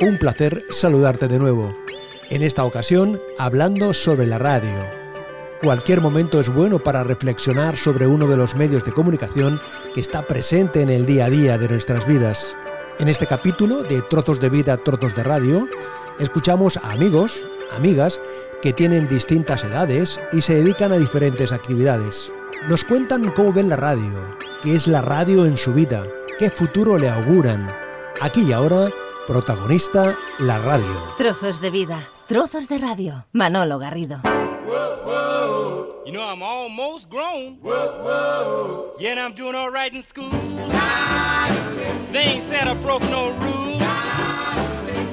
un placer saludarte de nuevo. En esta ocasión, hablando sobre la radio. Cualquier momento es bueno para reflexionar sobre uno de los medios de comunicación que está presente en el día a día de nuestras vidas. En este capítulo de Trozos de Vida, Trozos de Radio, escuchamos a amigos, amigas, que tienen distintas edades y se dedican a diferentes actividades. Nos cuentan cómo ven la radio, qué es la radio en su vida, qué futuro le auguran. Aquí y ahora Protagonista, la radio. Trozos de vida, trozos de radio. Manolo Garrido. You know I'm almost grown. Yeah, and I'm doing all right in school. They ain't said I broke no rules.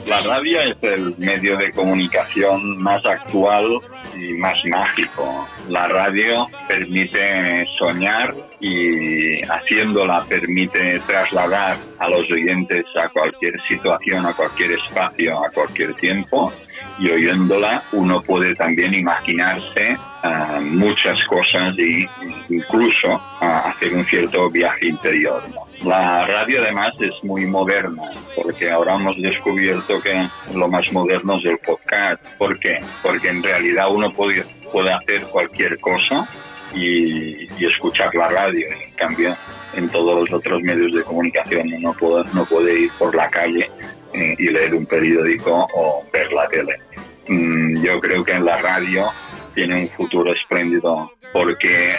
La radio es el medio de comunicación más actual y más mágico. La radio permite soñar y haciéndola permite trasladar a los oyentes a cualquier situación, a cualquier espacio, a cualquier tiempo y oyéndola uno puede también imaginarse ah, muchas cosas e incluso ah, hacer un cierto viaje interior. La radio además es muy moderna porque ahora hemos descubierto que lo más moderno es el podcast. ¿Por qué? Porque en realidad uno puede, puede hacer cualquier cosa y, escuchar la radio. En cambio, en todos los otros medios de comunicación uno puede, no puede ir por la calle eh, y leer un periódico o ver la tele. Mm, yo creo que en la radio tiene un futuro espléndido porque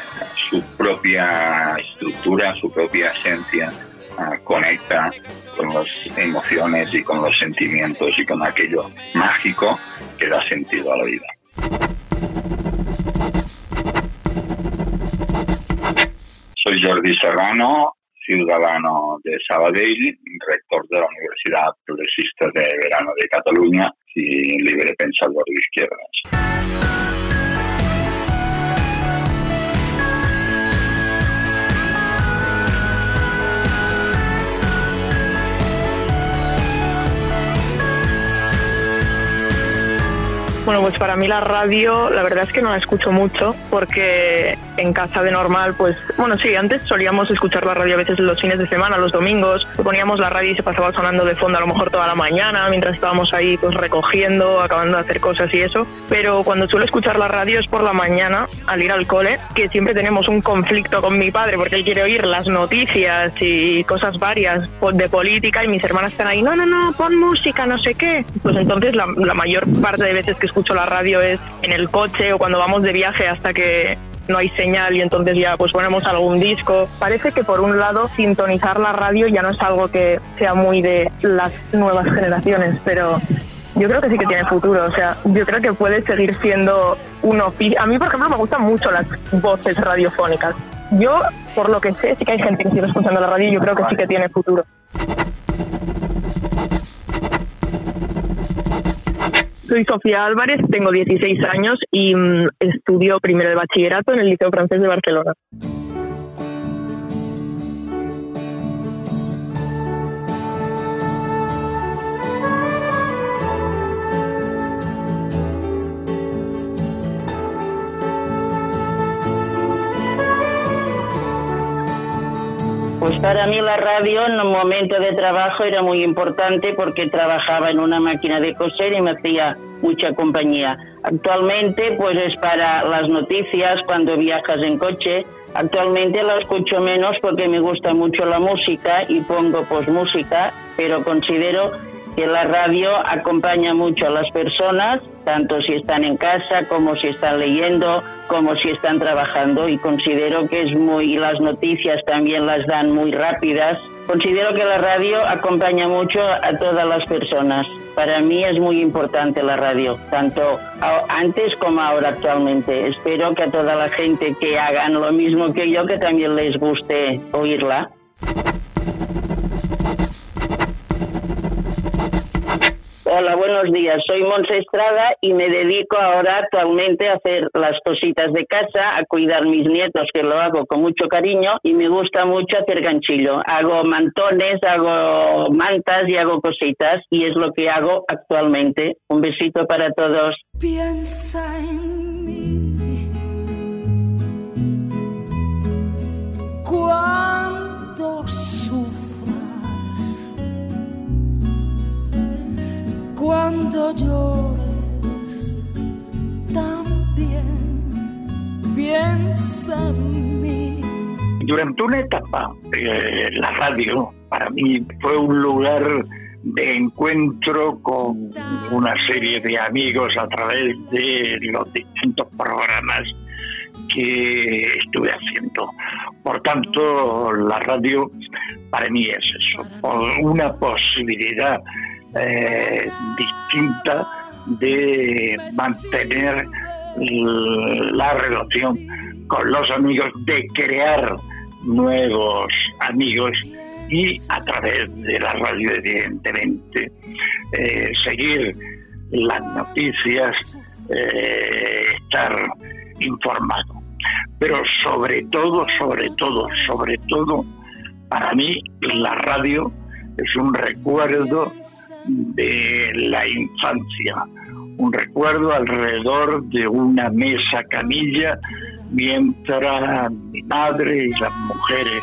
su propia estructura, su propia esencia ah, conecta con las emociones y con los sentimientos y con aquello mágico que da sentido a la vida. Soy Jordi Serrano, ciudadano de Sabadell, rector de la Universidad Progresista de Verano de Cataluña y libre pensador de izquierdas. Bueno, pues para mí la radio, la verdad es que no la escucho mucho porque en casa de normal, pues, bueno, sí, antes solíamos escuchar la radio a veces los fines de semana, los domingos, poníamos la radio y se pasaba sonando de fondo a lo mejor toda la mañana mientras estábamos ahí pues recogiendo, acabando de hacer cosas y eso, pero cuando suelo escuchar la radio es por la mañana al ir al cole, que siempre tenemos un conflicto con mi padre porque él quiere oír las noticias y cosas varias de política y mis hermanas están ahí, no, no, no, pon música, no sé qué. Pues entonces la, la mayor parte de veces que escucho la radio es en el coche o cuando vamos de viaje hasta que no hay señal y entonces ya pues ponemos algún disco. Parece que por un lado sintonizar la radio ya no es algo que sea muy de las nuevas generaciones, pero yo creo que sí que tiene futuro. O sea, yo creo que puede seguir siendo un oficio. A mí, por ejemplo, me gustan mucho las voces radiofónicas. Yo, por lo que sé, sí que hay gente que sigue escuchando la radio y yo creo que sí que tiene futuro. Soy Sofía Álvarez, tengo 16 años y mm, estudio primero de bachillerato en el Liceo Francés de Barcelona. Pues para mí la radio en un momento de trabajo era muy importante porque trabajaba en una máquina de coser y me hacía mucha compañía. Actualmente pues es para las noticias cuando viajas en coche. Actualmente la escucho menos porque me gusta mucho la música y pongo pues música, pero considero que la radio acompaña mucho a las personas, tanto si están en casa como si están leyendo, como si están trabajando y considero que es muy, las noticias también las dan muy rápidas. Considero que la radio acompaña mucho a todas las personas. Para mí es muy importante la radio, tanto antes como ahora actualmente. Espero que a toda la gente que hagan lo mismo que yo, que también les guste oírla. Hola, buenos días. Soy Monse Estrada y me dedico ahora actualmente a hacer las cositas de casa, a cuidar mis nietos, que lo hago con mucho cariño y me gusta mucho hacer ganchillo. Hago mantones, hago mantas y hago cositas y es lo que hago actualmente. Un besito para todos. Piensa en mí. cuando llores, también piensa en mí. Durante una etapa, eh, la radio para mí fue un lugar de encuentro con una serie de amigos a través de los distintos programas que estuve haciendo. Por tanto, la radio para mí es eso, una posibilidad eh, distinta de mantener la relación con los amigos, de crear nuevos amigos y a través de la radio, evidentemente, eh, seguir las noticias, eh, estar informado. Pero sobre todo, sobre todo, sobre todo, para mí la radio es un recuerdo de la infancia, un recuerdo alrededor de una mesa camilla mientras mi madre y las mujeres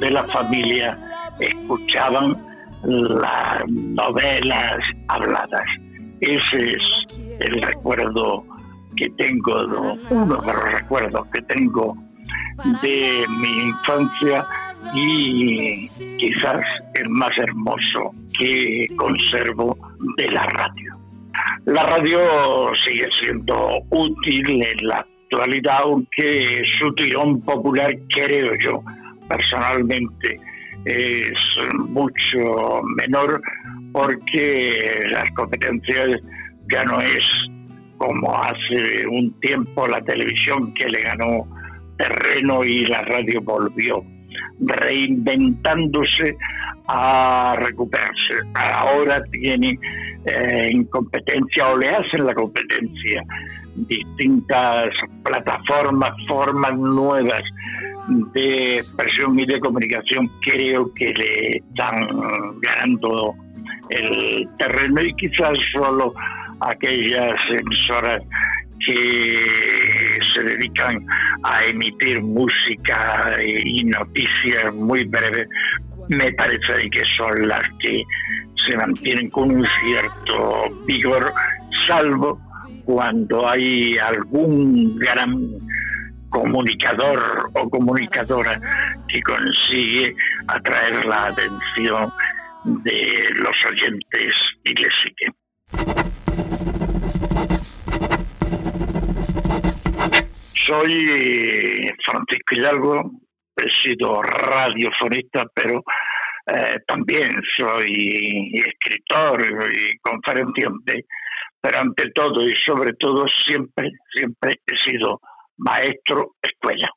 de la familia escuchaban las novelas habladas. Ese es el recuerdo que tengo, uno de los recuerdos que tengo de mi infancia y quizás el más hermoso que conservo de la radio. La radio sigue siendo útil en la actualidad, aunque su tirón popular, creo yo, personalmente, es mucho menor porque las competencias ya no es como hace un tiempo la televisión que le ganó terreno y la radio volvió reinventándose a recuperarse. Ahora tiene eh, en competencia o le hacen la competencia distintas plataformas, formas nuevas de expresión y de comunicación creo que le están ganando el terreno y quizás solo aquellas emisoras que dedican a emitir música y noticias muy breves, me parece que son las que se mantienen con un cierto vigor, salvo cuando hay algún gran comunicador o comunicadora que consigue atraer la atención de los oyentes y les sigue. Soy Francisco Hidalgo, he sido radiofonista, pero eh, también soy escritor y conferenciante, pero ante todo y sobre todo siempre, siempre he sido maestro escuela.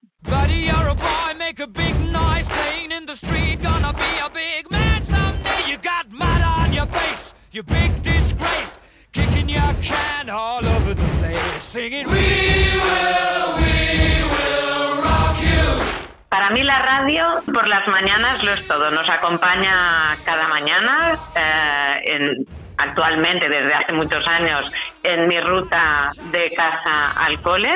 Para mí la radio por las mañanas lo es todo. Nos acompaña cada mañana, eh, en, actualmente desde hace muchos años, en mi ruta de casa al cole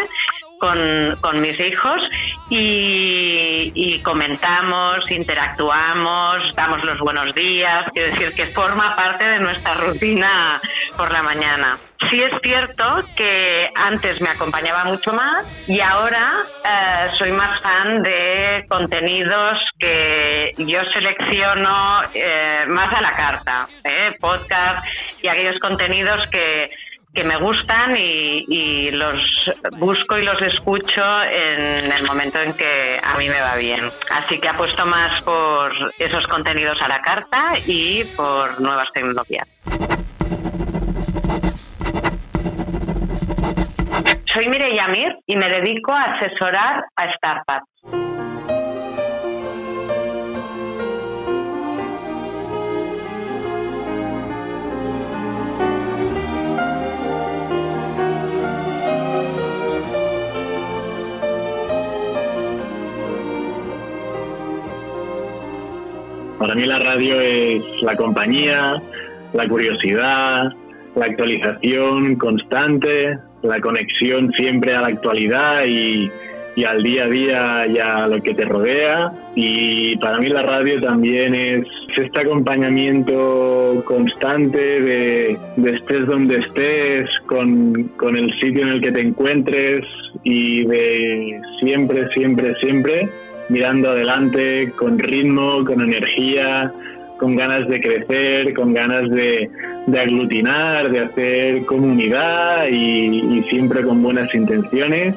con, mis hijos y, comentamos, interactuamos, damos los buenos días, quiero decir que forma parte de nuestra rutina por la mañana. Sí es cierto que antes me acompañaba mucho más y ahora eh, soy más fan de contenidos que yo selecciono eh, más a la carta, eh, podcast y aquellos contenidos que que me gustan y, los busco y los escucho en el momento en que a mí me va bien. Así que apuesto más por esos contenidos a la carta y por nuevas tecnologías. Soy Mireia Mir y me dedico a asesorar a startups. Para mí la radio es la compañía, la curiosidad, la actualización constante, la conexión siempre a la actualidad y, al día a día y a lo que te rodea. Y para mí la radio también es este acompañamiento constante de, estés donde estés, con, con el sitio en el que te encuentres y de siempre, siempre, siempre mirando adelante con ritmo, con energía, con ganas de crecer, con ganas de, aglutinar, de hacer comunidad y, siempre con buenas intenciones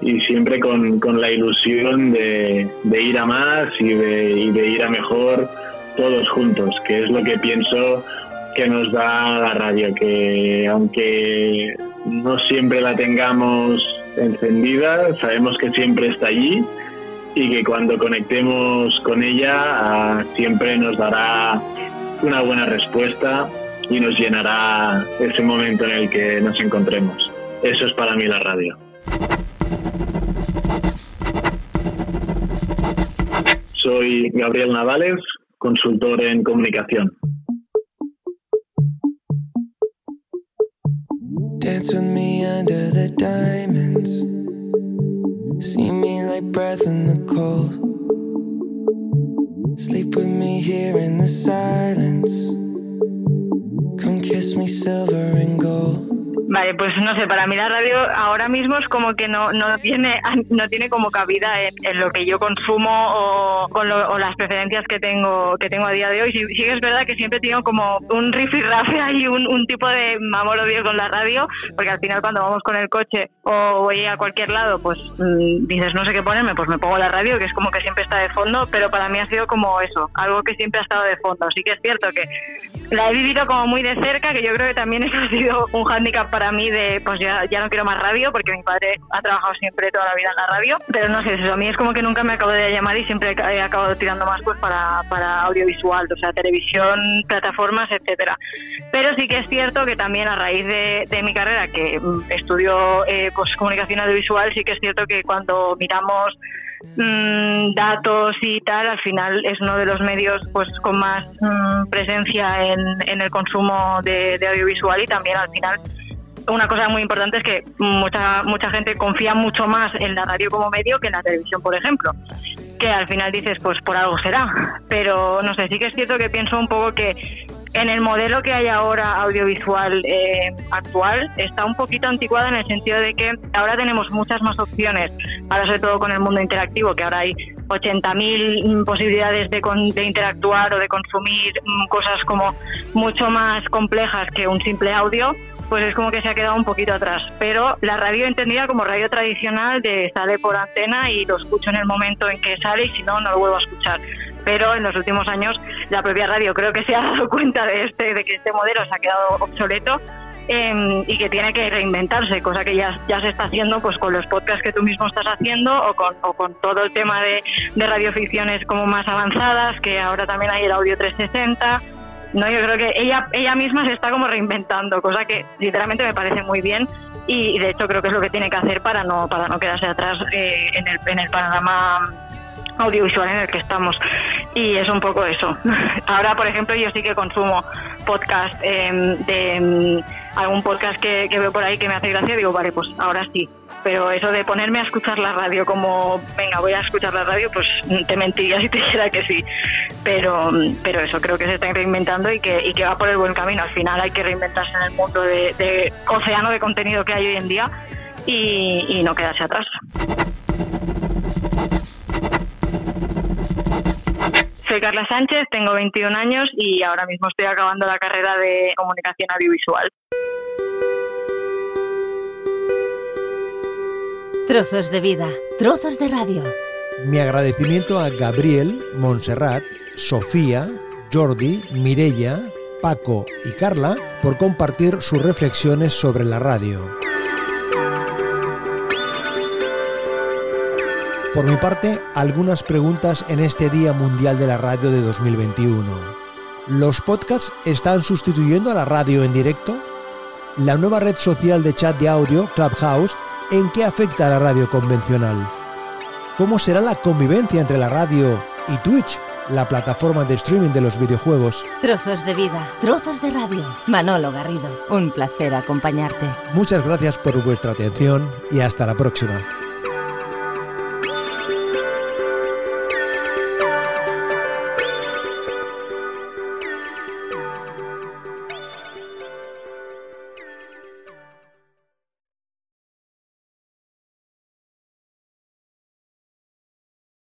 y siempre con, la ilusión de, ir a más y de, ir a mejor todos juntos, que es lo que pienso que nos da la radio, que aunque no siempre la tengamos encendida, sabemos que siempre está allí y que cuando conectemos con ella ah, siempre nos dará una buena respuesta y nos llenará ese momento en el que nos encontremos. Eso es para mí la radio. Soy Gabriel Navales, consultor en comunicación. See me like breath in the cold. Sleep with me here in the silence. Come kiss me silver and gold. Vale, pues no sé, para mí la radio ahora mismo es como que no, no, tiene, no tiene como cabida en, lo que yo consumo o, con o las preferencias que tengo, que tengo a día de hoy. Sí, sí es verdad que siempre tengo como un rifirrafe y un, un tipo de amor odio con la radio, porque al final cuando vamos con el coche o voy a cualquier lado, pues mm, dices no sé qué ponerme, pues me pongo la radio, que es como que siempre está de fondo, pero para mí ha sido como eso, algo que siempre ha estado de fondo. Sí que es cierto que la he vivido como muy de cerca, que yo creo que también eso ha sido un hándicap para mí de, pues ya, ya no quiero más radio, porque mi padre ha trabajado siempre toda la vida en la radio, pero no sé, eso a mí es como que nunca me acabo de llamar y siempre he acabado tirando más pues para, para audiovisual, o sea, televisión, plataformas, etcétera. Pero sí que es cierto que también a raíz de, de mi carrera, que mm, estudio eh, pues, comunicación audiovisual, sí que es cierto que cuando miramos Mm, datos y tal, al final es uno de los medios pues con más mm, presencia en, el consumo de, audiovisual y también al final una cosa muy importante es que mucha mucha gente confía mucho más en la radio como medio que en la televisión, por ejemplo. Que al final dices, pues por algo será. Pero no sé, sí que es cierto que pienso un poco que en el modelo que hay ahora audiovisual eh, actual está un poquito anticuada en el sentido de que ahora tenemos muchas más opciones, ahora sobre todo con el mundo interactivo, que ahora hay 80.000 posibilidades de, de, interactuar o de consumir mm, cosas como mucho más complejas que un simple audio pues es como que se ha quedado un poquito atrás. Pero la radio entendida como radio tradicional de sale por antena y lo escucho en el momento en que sale y si no, no lo vuelvo a escuchar. Pero en los últimos años la propia radio creo que se ha dado cuenta de, este, de que este modelo se ha quedado obsoleto em, y que tiene que reinventarse, cosa que ya, ya se está haciendo pues con los podcasts que tú mismo estás haciendo o con, o con todo el tema de, de radioficciones como más avanzadas, que ahora también hay el audio 360 no, yo creo que ella, ella misma se está como reinventando, cosa que sinceramente me parece muy bien y de hecho creo que es lo que tiene que hacer para no, para no quedarse atrás eh, en, el, en el panorama audiovisual en el que estamos y es un poco eso. Ahora, por ejemplo, yo sí que consumo podcast em, de em, algún podcast que, veo por ahí que me hace gracia, digo, vale, pues ahora sí. Pero eso de ponerme a escuchar la radio como, venga, voy a escuchar la radio, pues te mentiría si te dijera que sí. Pero, pero eso creo que se está reinventando y que, y que va por el buen camino. Al final hay que reinventarse en el mundo de, océano de contenido que hay hoy en día y, y no quedarse atrás. Soy Carla Sánchez, tengo 21 años y ahora mismo estoy acabando la carrera de comunicación audiovisual. Trozos de vida, trozos de radio. Mi agradecimiento a Gabriel, Montserrat, Sofía, Jordi, Mirella, Paco y Carla por compartir sus reflexiones sobre la radio. Por mi parte, algunas preguntas en este Día Mundial de la Radio de 2021. ¿Los podcasts están sustituyendo a la radio en directo? La nueva red social de chat de audio, Clubhouse, ¿en qué afecta a la radio convencional? ¿Cómo será la convivencia entre la radio y Twitch, la plataforma de streaming de los videojuegos? Trozos de vida, trozos de radio. Manolo Garrido, un placer acompañarte. Muchas gracias por vuestra atención y hasta la próxima.